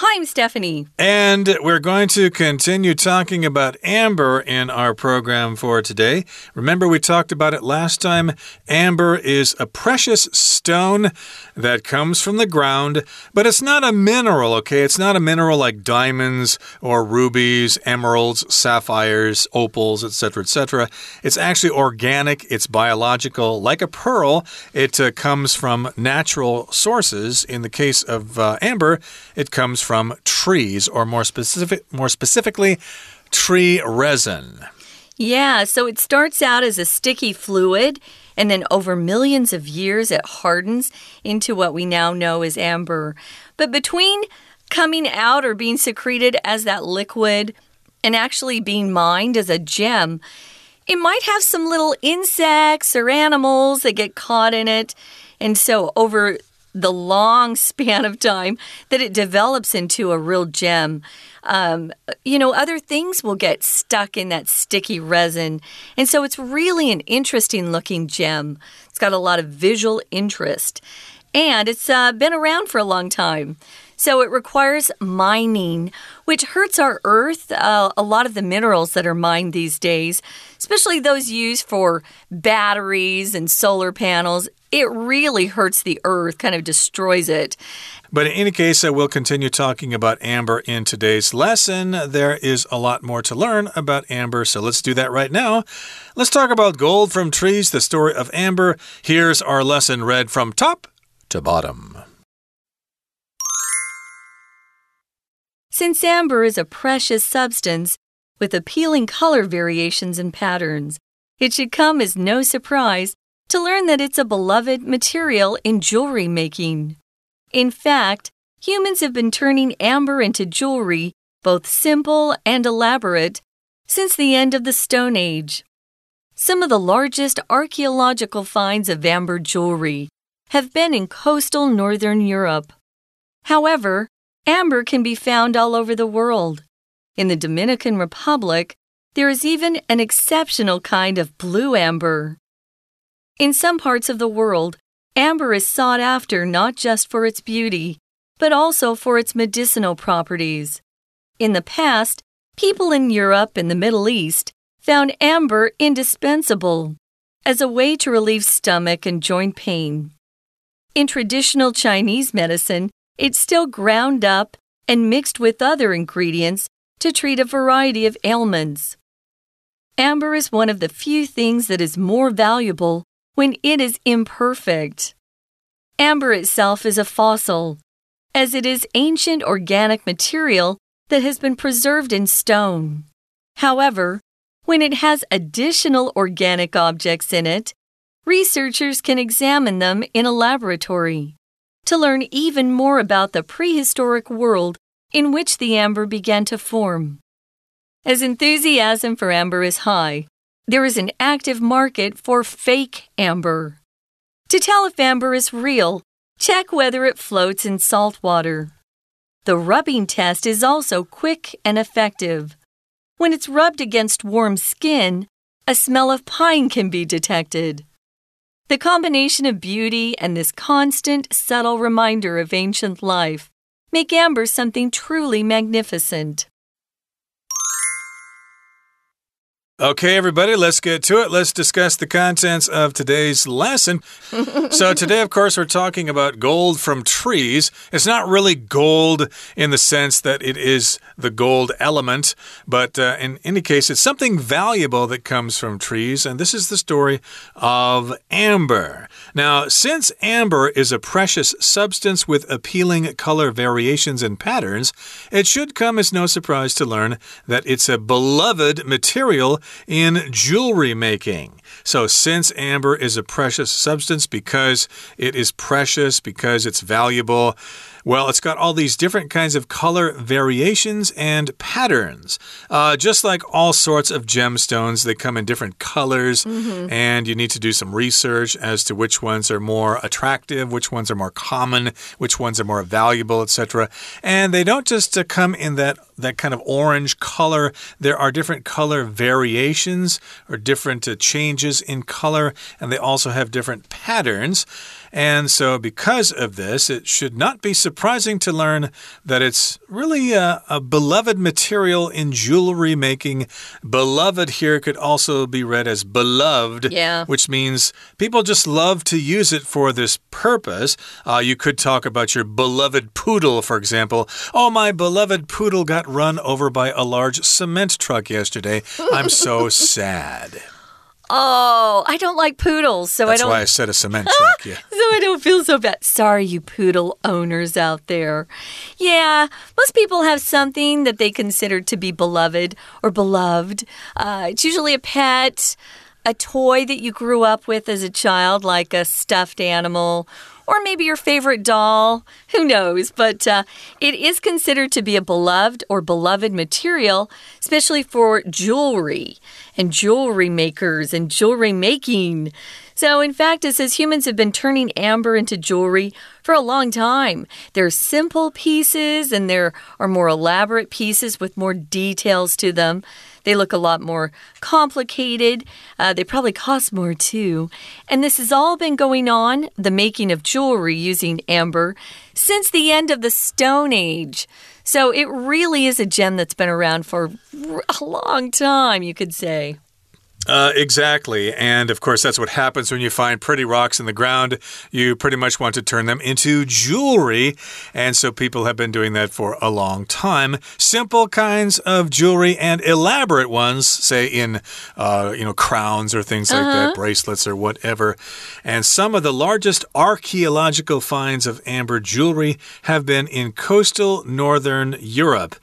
Hi, I'm Stephanie. And we're going to continue talking about amber in our program for today. Remember, we talked about it last time. Amber is a precious stone that comes from the ground, but it's not a mineral, okay? It's not a mineral like diamonds or rubies, emeralds, sapphires, opals, etc., etc. It's actually organic, it's biological. Like a pearl, it uh, comes from natural sources. In the case of uh, amber, it comes from trees, or more specific, more specifically, tree resin. Yeah, so it starts out as a sticky fluid, and then over millions of years, it hardens into what we now know as amber. But between coming out or being secreted as that liquid and actually being mined as a gem, it might have some little insects or animals that get caught in it. And so, over the long span of time that it develops into a real gem. Um, you know, other things will get stuck in that sticky resin. And so it's really an interesting looking gem. It's got a lot of visual interest. And it's uh, been around for a long time. So it requires mining, which hurts our earth. Uh, a lot of the minerals that are mined these days, especially those used for batteries and solar panels, it really hurts the earth, kind of destroys it. But in any case, uh, we'll continue talking about amber in today's lesson. There is a lot more to learn about amber, so let's do that right now. Let's talk about gold from trees, the story of amber. Here's our lesson read from top to bottom. Since amber is a precious substance with appealing color variations and patterns, it should come as no surprise to learn that it's a beloved material in jewelry making. In fact, humans have been turning amber into jewelry, both simple and elaborate, since the end of the Stone Age. Some of the largest archaeological finds of amber jewelry have been in coastal northern Europe. However, amber can be found all over the world. In the Dominican Republic, there is even an exceptional kind of blue amber. In some parts of the world, amber is sought after not just for its beauty, but also for its medicinal properties. In the past, people in Europe and the Middle East found amber indispensable as a way to relieve stomach and joint pain. In traditional Chinese medicine, it's still ground up and mixed with other ingredients to treat a variety of ailments. Amber is one of the few things that is more valuable when it is imperfect. Amber itself is a fossil, as it is ancient organic material that has been preserved in stone. However, when it has additional organic objects in it, researchers can examine them in a laboratory to learn even more about the prehistoric world in which the amber began to form. As enthusiasm for amber is high, there is an active market for fake amber. To tell if amber is real, check whether it floats in salt water. The rubbing test is also quick and effective. When it's rubbed against warm skin, a smell of pine can be detected. The combination of beauty and this constant, subtle reminder of ancient life make amber something truly magnificent. Okay, everybody, let's get to it. Let's discuss the contents of today's lesson. so, today, of course, we're talking about gold from trees. It's not really gold in the sense that it is the gold element, but uh, in any case, it's something valuable that comes from trees. And this is the story of amber. Now, since amber is a precious substance with appealing color variations and patterns, it should come as no surprise to learn that it's a beloved material in jewelry making. So, since amber is a precious substance because it is precious, because it's valuable, well, it's got all these different kinds of color variations and patterns. Uh, just like all sorts of gemstones, they come in different colors, mm -hmm. and you need to do some research as to which ones are more attractive, which ones are more common, which ones are more valuable, etc. And they don't just uh, come in that that kind of orange color. There are different color variations or different uh, change ranges in color and they also have different patterns. And so, because of this, it should not be surprising to learn that it's really a, a, beloved material in jewelry making. Beloved here could also be read as beloved, yeah. which means people just love to use it for this purpose. Uh, you could talk about your beloved poodle, for example. Oh, my beloved poodle got run over by a large cement truck yesterday. I'm so sad. Oh, I don't like poodles, so That's I don't. That's why I said a cement truck. Yeah. so I don't feel so bad. Sorry, you poodle owners out there. Yeah, most people have something that they consider to be beloved or beloved. Uh, it's usually a pet, a toy that you grew up with as a child, like a stuffed animal or maybe your favorite doll. Who knows? But uh, it is considered to be a beloved or beloved material, especially for jewelry and jewelry makers and jewelry making. So, in fact, it says humans have been turning amber into jewelry for a long time. There are simple pieces and there are more elaborate pieces with more details to them. They look a lot more complicated. Uh, they probably cost more too. And this has all been going on, the making of jewelry using amber, since the end of the Stone Age. So it really is a gem that's been around for a long time, you could say. Uh, exactly. And of course, that's what happens when you find pretty rocks in the ground. You pretty much want to turn them into jewelry. And so people have been doing that for a long time. Simple kinds of jewelry and elaborate ones, say in, uh, you know, crowns or things like uh -huh. that, uh-huh. bracelets or whatever. And some of the largest archaeological finds of amber jewelry have been in coastal northern Europe.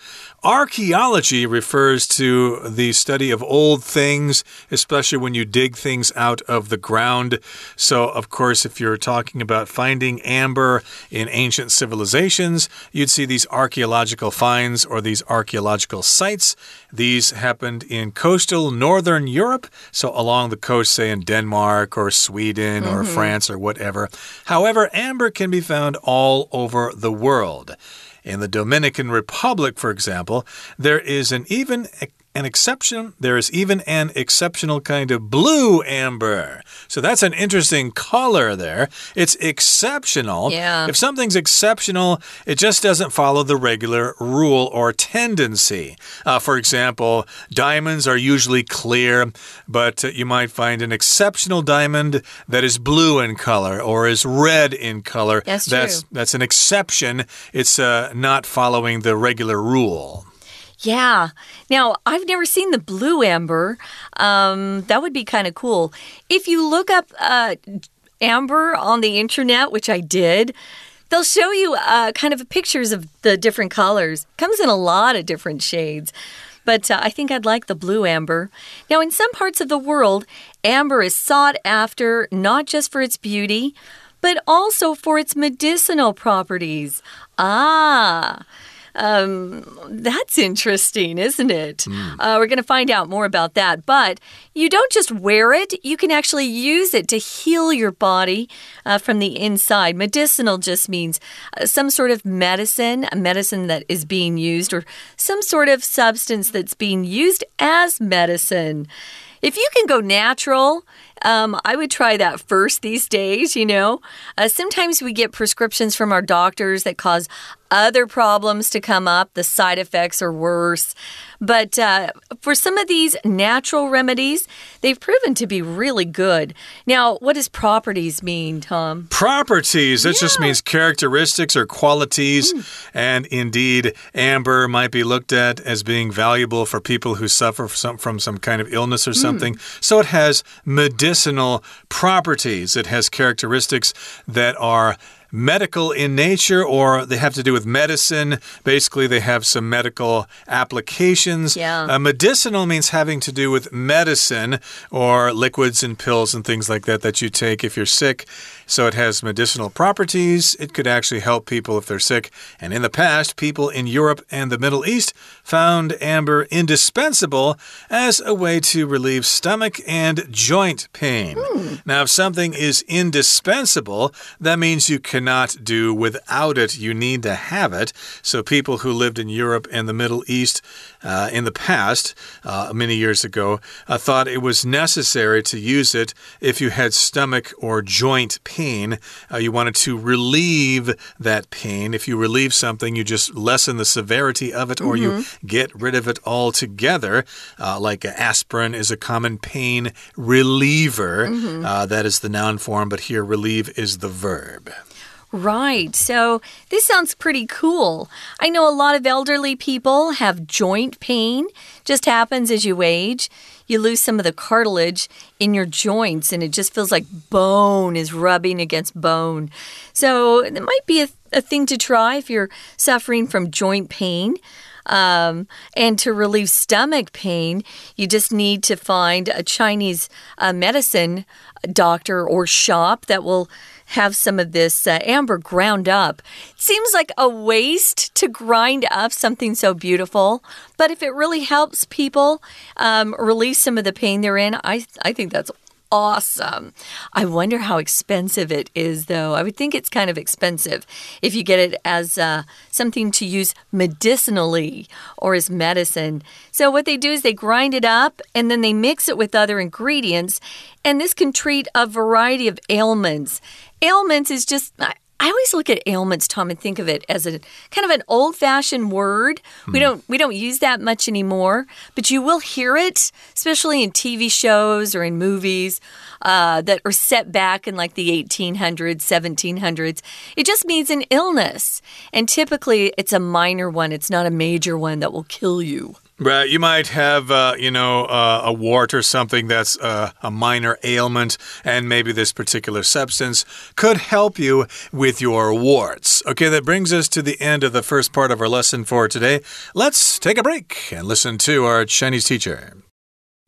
Archaeology refers to the study of old things, especially when you dig things out of the ground. So, of course, if you're talking about finding amber in ancient civilizations, you'd see these archaeological finds or these archaeological sites. These happened in coastal northern Europe, so along the coast, say in Denmark or Sweden mm -hmm. or mm-hmm. France or whatever. However, amber can be found all over the world. In the Dominican Republic, for example, there is an even an exception. There is even an exceptional kind of blue amber. So that's an interesting color there. It's exceptional. Yeah. If something's exceptional, it just doesn't follow the regular rule or tendency. Uh, for example, diamonds are usually clear, but uh, you might find an exceptional diamond that is blue in color or is red in color. That's that's, true. that's an exception. It's uh, not following the regular rule. Yeah. Now, I've never seen the blue amber. Um, that would be kind of cool. If you look up uh, amber on the internet, which I did, they'll show you uh, kind of pictures of the different colors. Comes in a lot of different shades. But uh, I think I'd like the blue amber. Now, in some parts of the world, amber is sought after not just for its beauty, but also for its medicinal properties. Ah. Um, that's interesting, isn't it? Mm. Uh, we're going to find out more about that. But you don't just wear it, you can actually use it to heal your body uh, from the inside. Medicinal just means uh, some sort of medicine, a medicine that is being used, or some sort of substance that's being used as medicine. If you can go natural, um, I would try that first these days, you know. Uh, sometimes we get prescriptions from our doctors that cause other problems to come up. The side effects are worse. But uh, for some of these natural remedies, they've proven to be really good. Now, what does properties mean, Tom? Properties. That yeah. just means characteristics or qualities. Mm. And indeed, amber might be looked at as being valuable for people who suffer from some, from some kind of illness or hmm. something. Mm. So it has medicinal properties, it has characteristics that are medical in nature or they have to do with medicine. Basically, they have some medical applications. Yeah. Uh, medicinal means having to do with medicine or liquids and pills and things like that that you take if you're sick. So it has medicinal properties. It could actually help people if they're sick. And in the past, people in Europe and the Middle East found amber indispensable as a way to relieve stomach and joint pain. Hmm. Now, if something is indispensable, that means you cannot do without it. You need to have it. So people who lived in Europe and the Middle East uh, in the past, uh, many years ago, uh, thought it was necessary to use it if you had stomach or joint pain. Uh, you wanted to relieve that pain. If you relieve something, you just lessen the severity of it or mm -hmm. you mm-hmm. get rid of it altogether. Uh, like aspirin is a common pain reliever. Mm -hmm. that is the noun form, but here relieve is the verb. Right. So this sounds pretty cool. I know a lot of elderly people have joint pain. Just happens as you age. You lose some of the cartilage in your joints, and it just feels like bone is rubbing against bone. So it might be a, a thing to try if you're suffering from joint pain. Um, and to relieve stomach pain, you just need to find a Chinese uh, medicine doctor or shop that will have some of this uh, amber ground up. It seems like a waste to grind up something so beautiful, but if it really helps people um, release some of the pain they're in, I, I think that's awesome. I wonder how expensive it is, though. I would think it's kind of expensive if you get it as uh, something to use medicinally or as medicine. So, what they do is they grind it up and then they mix it with other ingredients, and this can treat a variety of ailments. Ailments is just. I always look at ailments, Tom, and think of it as a kind of an old-fashioned word. Hmm. We don't we don't use that much anymore, but you will hear it, especially in TV shows or in movies uh, that are set back in like the 1800s, 1700s. It just means an illness, and typically it's a minor one. It's not a major one that will kill you. Right. You might have, uh, you know, uh, a wart or something that's uh, a minor ailment, and maybe this particular substance could help you with your warts. Okay, that brings us to the end of the first part of our lesson for today. Let's take a break and listen to our Chinese teacher.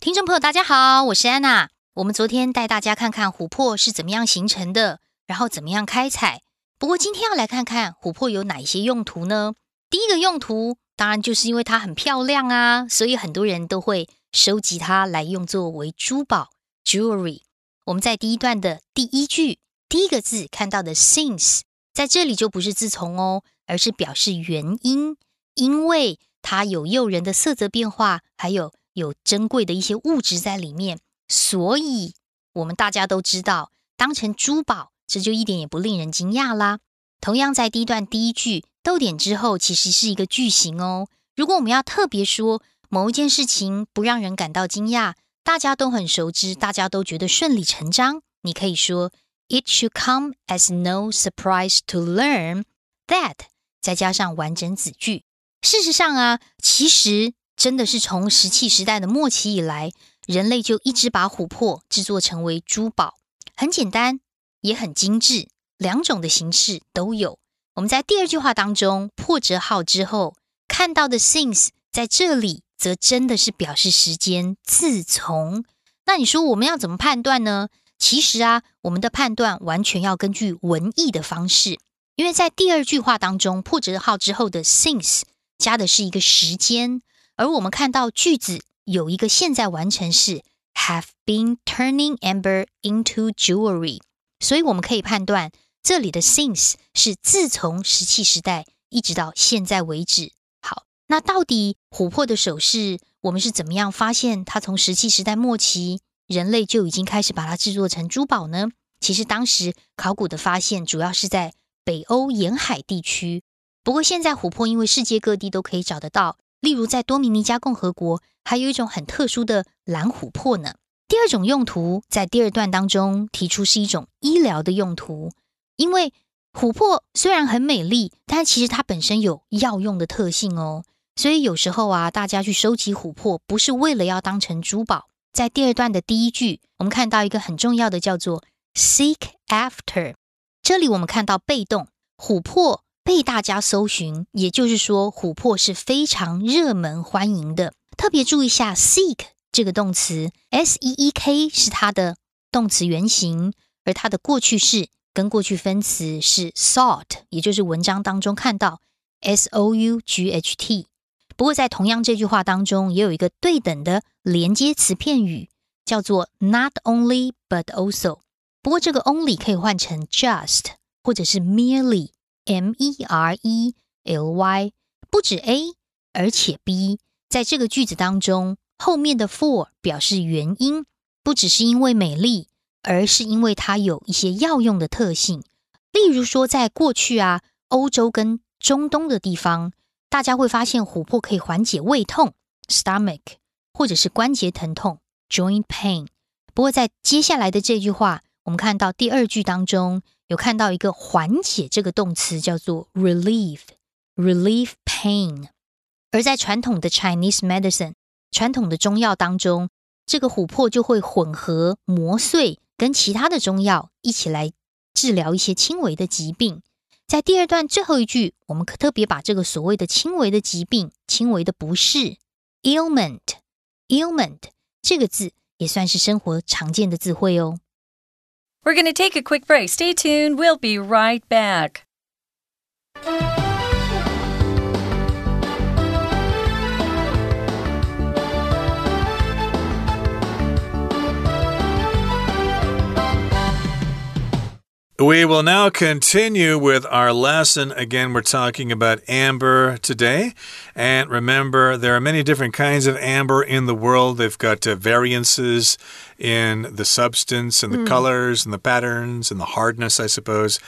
听众朋友，大家好，我是安娜。我们昨天带大家看看琥珀是怎么样形成的，然后怎么样开采。不过今天要来看看琥珀有哪一些用途呢？ 第一个用途当然，就是因为它很漂亮啊，所以很多人都会收集它来用作为珠宝 （jewelry）。我们在第一段的第一句第一个字看到的 since，在这里就不是自从哦，而是表示原因，因为它有诱人的色泽变化，还有有珍贵的一些物质在里面，所以我们大家都知道，当成珠宝，这就一点也不令人惊讶啦。同样，在第一段第一句。逗点之后其实是一个句型哦。如果我们要特别说某一件事情不让人感到惊讶，大家都很熟知，大家都觉得顺理成章，你可以说 It should come as no surprise to learn that，再加上完整子句。事实上啊，其实真的是从石器时代的末期以来，人类就一直把琥珀制作成为珠宝，很简单，也很精致，两种的形式都有。我们在第二句话当中破折号之后看到的 since 在这里则真的是表示时间自从。那你说我们要怎么判断呢？其实啊，我们的判断完全要根据文意的方式，因为在第二句话当中破折号之后的 since 加的是一个时间，而我们看到句子有一个现在完成式 have been turning amber into jewelry，所以我们可以判断。这里的 since 是自从石器时代一直到现在为止。好，那到底琥珀的首饰，我们是怎么样发现它从石器时代末期人类就已经开始把它制作成珠宝呢？其实当时考古的发现主要是在北欧沿海地区。不过现在琥珀因为世界各地都可以找得到，例如在多米尼加共和国还有一种很特殊的蓝琥珀呢。第二种用途在第二段当中提出是一种医疗的用途。因为琥珀虽然很美丽，但其实它本身有药用的特性哦。所以有时候啊，大家去收集琥珀，不是为了要当成珠宝。在第二段的第一句，我们看到一个很重要的叫做 “seek after”。这里我们看到被动，琥珀被大家搜寻，也就是说，琥珀是非常热门欢迎的。特别注意一下 “seek” 这个动词，“s e e k” 是它的动词原形，而它的过去式。跟过去分词是 sought，也就是文章当中看到 s o u g h t。不过在同样这句话当中，也有一个对等的连接词片语，叫做 not only but also。不过这个 only 可以换成 just 或者是 merely，m e r e l y。不止 A，而且 B，在这个句子当中，后面的 for 表示原因，不只是因为美丽，而是因为它有一些药用的特性。例如说，在过去啊，欧洲跟中东的地方。大家会发现琥珀可以缓解胃痛 （stomach） 或者是关节疼痛 （joint pain）。不过在接下来的这句话，我们看到第二句当中有看到一个缓解这个动词叫做 relieve，relieve pain。而在传统的 Chinese medicine 传统的中药当中，这个琥珀就会混合磨碎跟其他的中药一起来治疗一些轻微的疾病。在第二段最后一句，我们可特别把这个所谓的轻微的疾病、轻微的不适 （ailment），ailment 这个字也算是生活常见的词汇哦。We're going to take a quick break. Stay tuned. We'll be right back. We will now continue with our lesson. Again, we're talking about amber today. And remember, there are many different kinds of amber in the world. They've got uh, variances in the substance and the mm. colors and the patterns and the hardness, I suppose.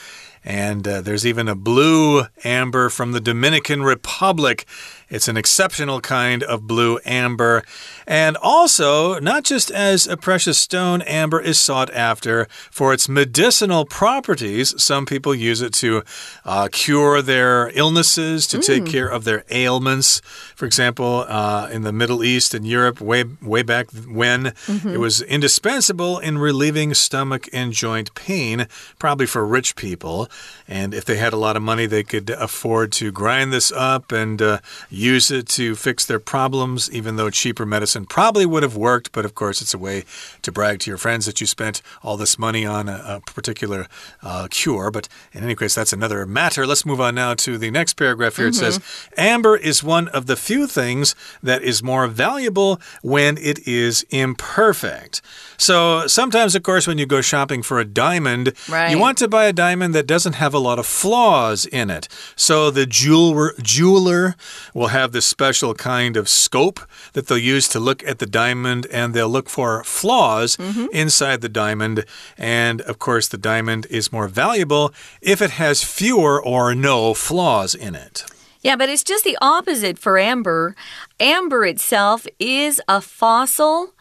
And uh, there's even a blue amber from the Dominican Republic. It's an exceptional kind of blue amber. And also, not just as a precious stone, amber is sought after for its medicinal properties. Some people use it to uh, cure their illnesses, to mm. take care of their ailments. For example, uh, in the Middle East and Europe, way, way back when, mm -hmm. it mm-hmm. was indispensable in relieving stomach and joint pain, probably for rich people. And if they had a lot of money, they could afford to grind this up and uh, use it to fix their problems, even though cheaper medicine probably would have worked. But of course, it's a way to brag to your friends that you spent all this money on a, a particular uh, cure. But in any case, that's another matter. Let's move on now to the next paragraph here. Mm -hmm. It says mm-hmm. Amber is one of the few things that is more valuable when it is imperfect. So sometimes, of course, when you go shopping for a diamond, right. you want to buy a diamond that doesn't have a lot of flaws in it. So the jeweler, jeweler will have this special kind of scope that they'll use to look at the diamond and they'll look for flaws mm -hmm. inside the diamond. And of course, the diamond is more valuable if it has fewer or no flaws in it. Yeah, but it's just the opposite for amber. Amber itself is a fossil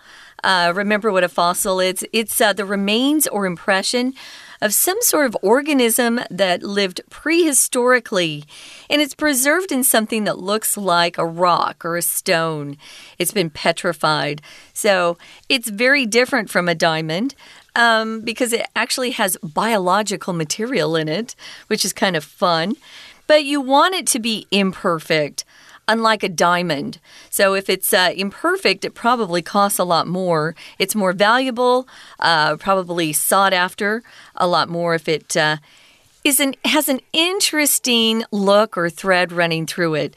uh, remember what a fossil is? It's uh, the remains or impression of some sort of organism that lived prehistorically, and it's preserved in something that looks like a rock or a stone. It's been petrified. So it's very different from a diamond. Um, because it actually has biological material in it, which is kind of fun. But you want it to be imperfect unlike a diamond. So if it's uh, imperfect, it probably costs a lot more. It's more valuable, uh, probably sought after a lot more if it. Uh, is an, has an interesting look or thread running through it.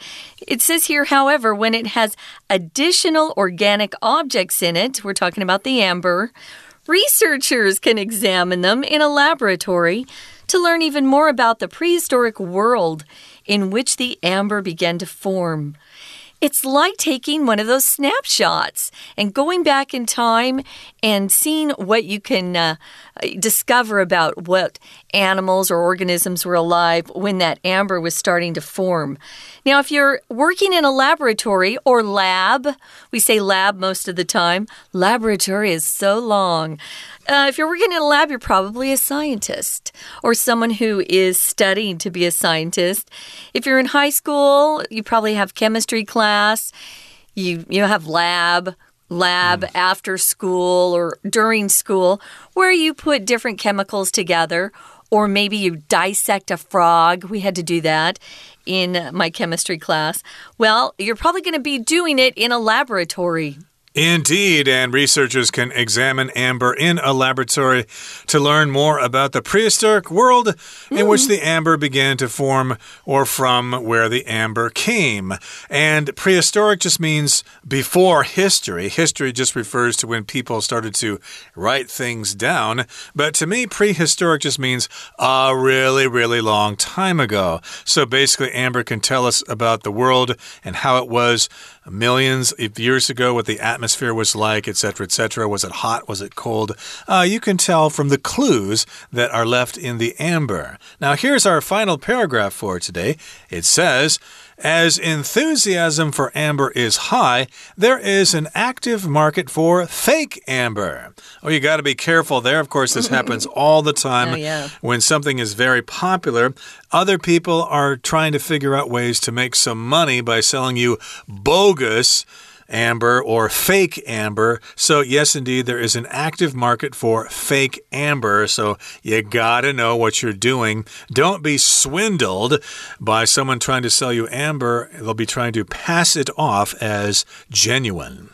It says here, however, when it has additional organic objects in it, we're talking about the amber, researchers can examine them in a laboratory to learn even more about the prehistoric world in which the amber began to form. It's like taking one of those snapshots and going back in time and seeing what you can uh, discover about what animals or organisms were alive when that amber was starting to form. Now, if you're working in a laboratory or lab, we say lab most of the time, laboratory is so long. Uh, if you're working in a lab, you're probably a scientist or someone who is studying to be a scientist. If you're in high school, you probably have chemistry class. You you have lab lab mm. after school or during school where you put different chemicals together or maybe you dissect a frog. We had to do that in my chemistry class. Well, you're probably going to be doing it in a laboratory. Indeed, and researchers can examine amber in a laboratory to learn more about the prehistoric world mm. in which the amber began to form or from where the amber came. And prehistoric just means before history. History just refers to when people started to write things down. But to me, prehistoric just means a really, really long time ago. So basically, amber can tell us about the world and how it was millions of years ago, what the atmosphere was like, etc., etc. Was it hot? Was it cold? Uh, you can tell from the clues that are left in the amber. Now, here's our final paragraph for today. It says, as enthusiasm for amber is high, there is an active market for fake amber. Oh, you got to be careful there. Of course, this happens all the time. Oh, yeah. When something is very popular, other people are trying to figure out ways to make some money by selling you bogus amber or fake amber. So, yes, indeed, there is an active market for fake amber. So, you gotta know what you're doing. Don't be swindled by someone trying to sell you amber. They'll be trying to pass it off as genuine.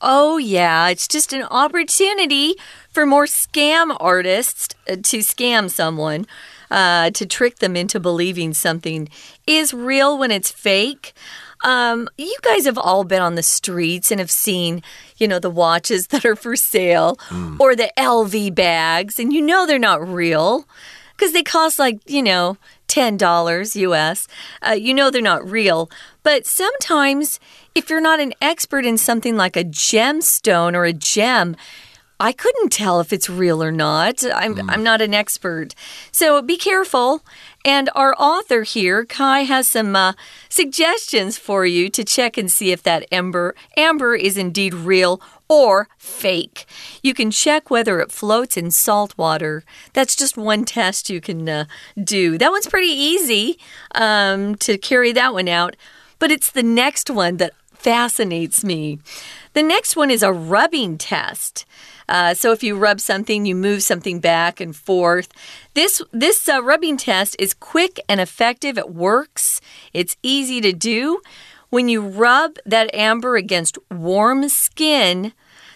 Oh, yeah, it's just an opportunity for more scam artists uh, to scam someone. Uh, to trick them into believing something is real when it's fake. Um, you guys have all been on the streets and have seen, you know, the watches that are for sale mm. or the LV bags, and you know they're not real because they cost like, you know, $10 US. Uh, you know they're not real. But sometimes, if you're not an expert in something like a gemstone or a gem, I couldn't tell if it's real or not. I'm, mm. I'm not an expert. So be careful. And our author here, Kai, has some uh, suggestions for you to check and see if that amber, amber is indeed real or fake. You can check whether it floats in salt water. That's just one test you can uh, do. That one's pretty easy um, to carry that one out. But it's the next one that fascinates me. The next one is a rubbing test. Uh, so if you rub something, you move something back and forth. This this uh, rubbing test is quick and effective. It works. It's easy to do. When you rub that amber against warm skin,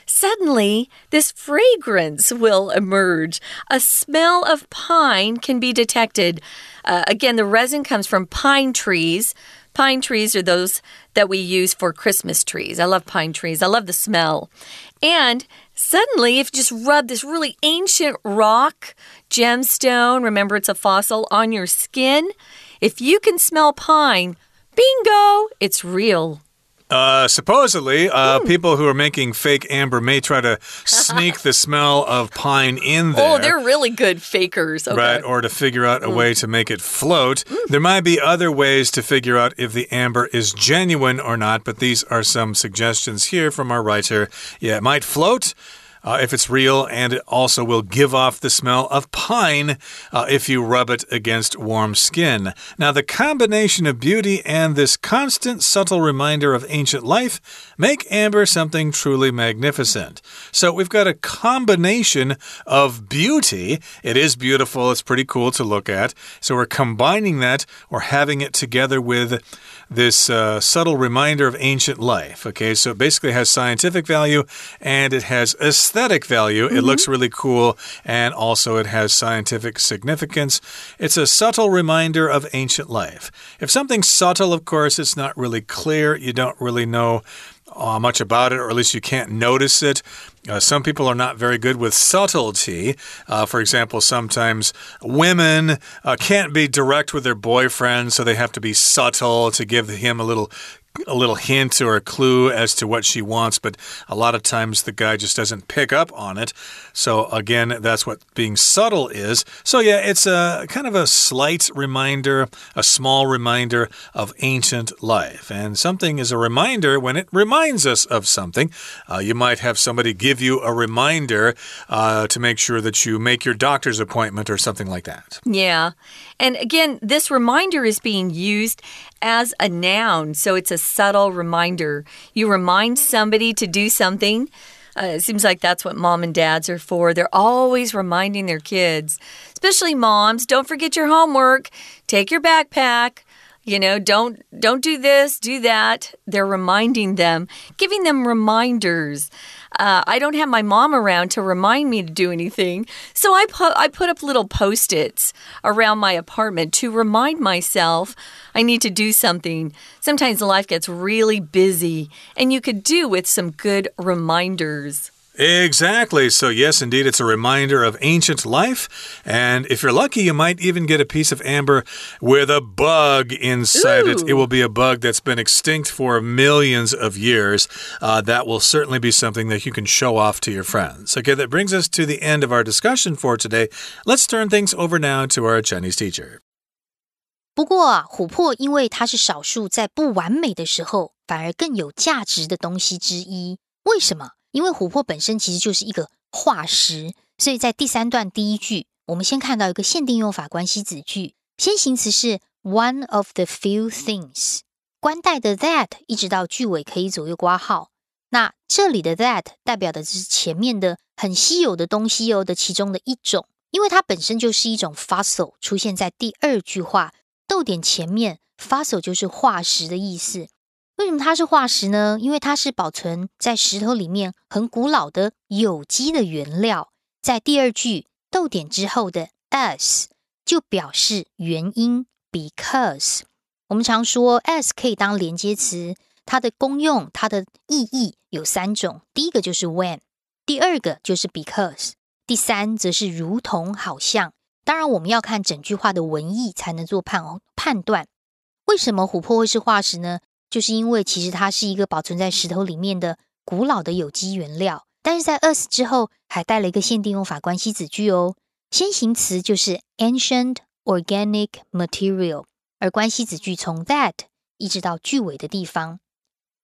suddenly this fragrance will emerge. A smell of pine can be detected. Uh, again, the resin comes from pine trees. Pine trees are those that we use for Christmas trees. I love pine trees. I love the smell. And Suddenly, if you just rub this really ancient rock gemstone, remember it's a fossil, on your skin, if you can smell pine, bingo, it's real. Uh, supposedly, uh, mm. people who are making fake amber may try to sneak the smell of pine in there. Oh, they're really good fakers. Okay. Right, or to figure out a mm. way to make it float. Mm. There might be other ways to figure out if the amber is genuine or not, but these are some suggestions here from our writer. Yeah, it might float uh, if it's real, and it also will give off the smell of pine uh, if you rub it against warm skin. Now, the combination of beauty and this constant subtle reminder of ancient life make amber something truly magnificent. So, we've got a combination of beauty. It is beautiful, it's pretty cool to look at. So, we're combining that or having it together with this uh, subtle reminder of ancient life. Okay, so it basically has scientific value and it has aesthetic value. Mm -hmm. It mm-hmm. looks really cool and also it has scientific significance. It's a subtle reminder of ancient life. If something's subtle, of course, it's not really clear. You don't really know uh, much about it, or at least you can't notice it. Uh, some people are not very good with subtlety. Uh, for example, sometimes women uh, can't be direct with their boyfriend, so they have to be subtle to give him a little a little hint or a clue as to what she wants, but a lot of times the guy just doesn't pick up on it. So, again, that's what being subtle is. So, yeah, it's a kind of a slight reminder, a small reminder of ancient life. And something is a reminder when it reminds us of something. Uh, you might have somebody give you a reminder uh, to make sure that you make your doctor's appointment or something like that. Yeah. And again, this reminder is being used as a noun, so it's a subtle reminder. You remind somebody to do something. Uh, it seems like that's what mom and dads are for. They're always reminding their kids, especially moms, don't forget your homework, take your backpack. You know, don't don't do this, do that. They're reminding them, giving them reminders. Uh, I don't have my mom around to remind me to do anything, so I put I put up little post-its around my apartment to remind myself I need to do something. Sometimes life gets really busy, and you could do with some good reminders. Exactly. So, yes, indeed, it's a reminder of ancient life. And if you're lucky, you might even get a piece of amber with a bug inside Ooh. it. It will be a bug that's been extinct for millions of years. Uh, that will certainly be something that you can show off to your friends. Okay, that brings us to the end of our discussion for today. Let's turn things over now to our Chinese teacher. 不过啊，琥珀因为它是少数在不完美的时候反而更有价值的东西之一。为什么？ 因为琥珀本身其实就是一个化石，所以在第三段第一句，我们先看到一个限定用法关系子句，先行词是 one of the few things，冠带的 that 一直到句尾可以左右挂号。那这里的 that 代表的是前面的很稀有的东西哦的其中的一种，因为它本身就是一种 fossil，出现在第二句话逗点前面，fossil 就是化石的意思。为什么它是化石呢？因为它是保存在石头里面很古老的有机的原料。在第二句逗点之后的 as 就表示原因，because。我们常说 as 可以当连接词，它的功用、它的意义有三种。第一个就是 when，第二个就是 because，第三则是如同、好像。当然，我们要看整句话的文意才能做判判断。为什么琥珀会是化石呢？就是因为其实它是一个保存在石头里面的古老的有机原料，但是在 us 之后还带了一个限定用法关系子句哦。先行词就是 ancient organic material，而关系子句从 that 一直到句尾的地方。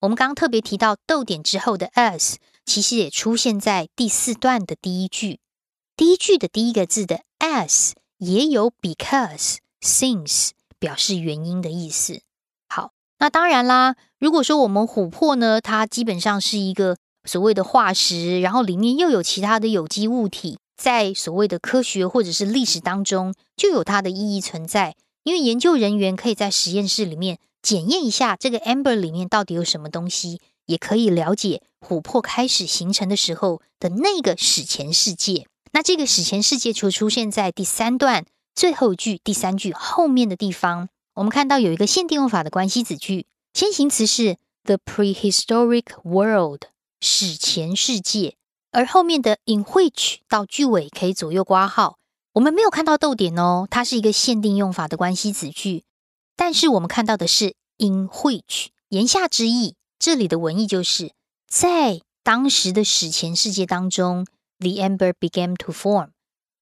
我们刚刚特别提到逗点之后的 us，其实也出现在第四段的第一句。第一句的第一个字的 as 也有 because since 表示原因的意思。那当然啦，如果说我们琥珀呢，它基本上是一个所谓的化石，然后里面又有其他的有机物体，在所谓的科学或者是历史当中就有它的意义存在。因为研究人员可以在实验室里面检验一下这个 amber 里面到底有什么东西，也可以了解琥珀开始形成的时候的那个史前世界。那这个史前世界就出现在第三段最后一句第三句后面的地方。我们看到有一个限定用法的关系子句，先行词是 the prehistoric world 史前世界，而后面的 in which 到句尾可以左右挂号。我们没有看到逗点哦，它是一个限定用法的关系子句。但是我们看到的是 in which，言下之意，这里的文意就是在当时的史前世界当中，the amber began to form，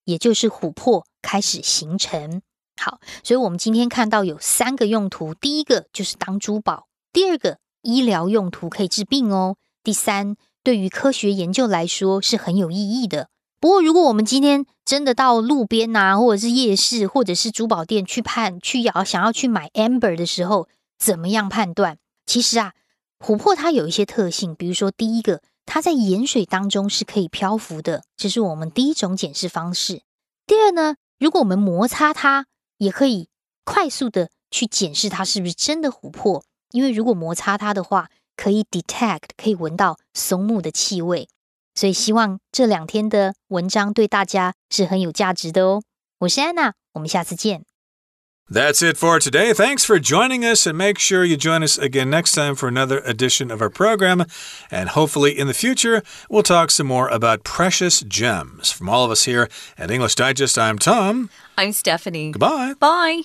也就是琥珀开始形成。好，所以我们今天看到有三个用途，第一个就是当珠宝，第二个医疗用途可以治病哦，第三对于科学研究来说是很有意义的。不过，如果我们今天真的到路边呐，或者是夜市，或者是珠宝店去判去要想要去买 amber 的时候，怎么样判断？其实啊，琥珀它有一些特性，比如说第一个，它在盐水当中是可以漂浮的，这是我们第一种检视方式。第二呢，如果我们摩擦它，也可以快速的去检视它是不是真的琥珀，因为如果摩擦它的话，可以 detect 可以闻到松木的气味，所以希望这两天的文章对大家是很有价值的哦。我是安娜，我们下次见。That's it for today. Thanks for joining us, and make sure you join us again next time for another edition of our program. And hopefully, in the future, we'll talk some more about precious gems. From all of us here at English Digest, I'm Tom. I'm Stephanie. Goodbye. Bye.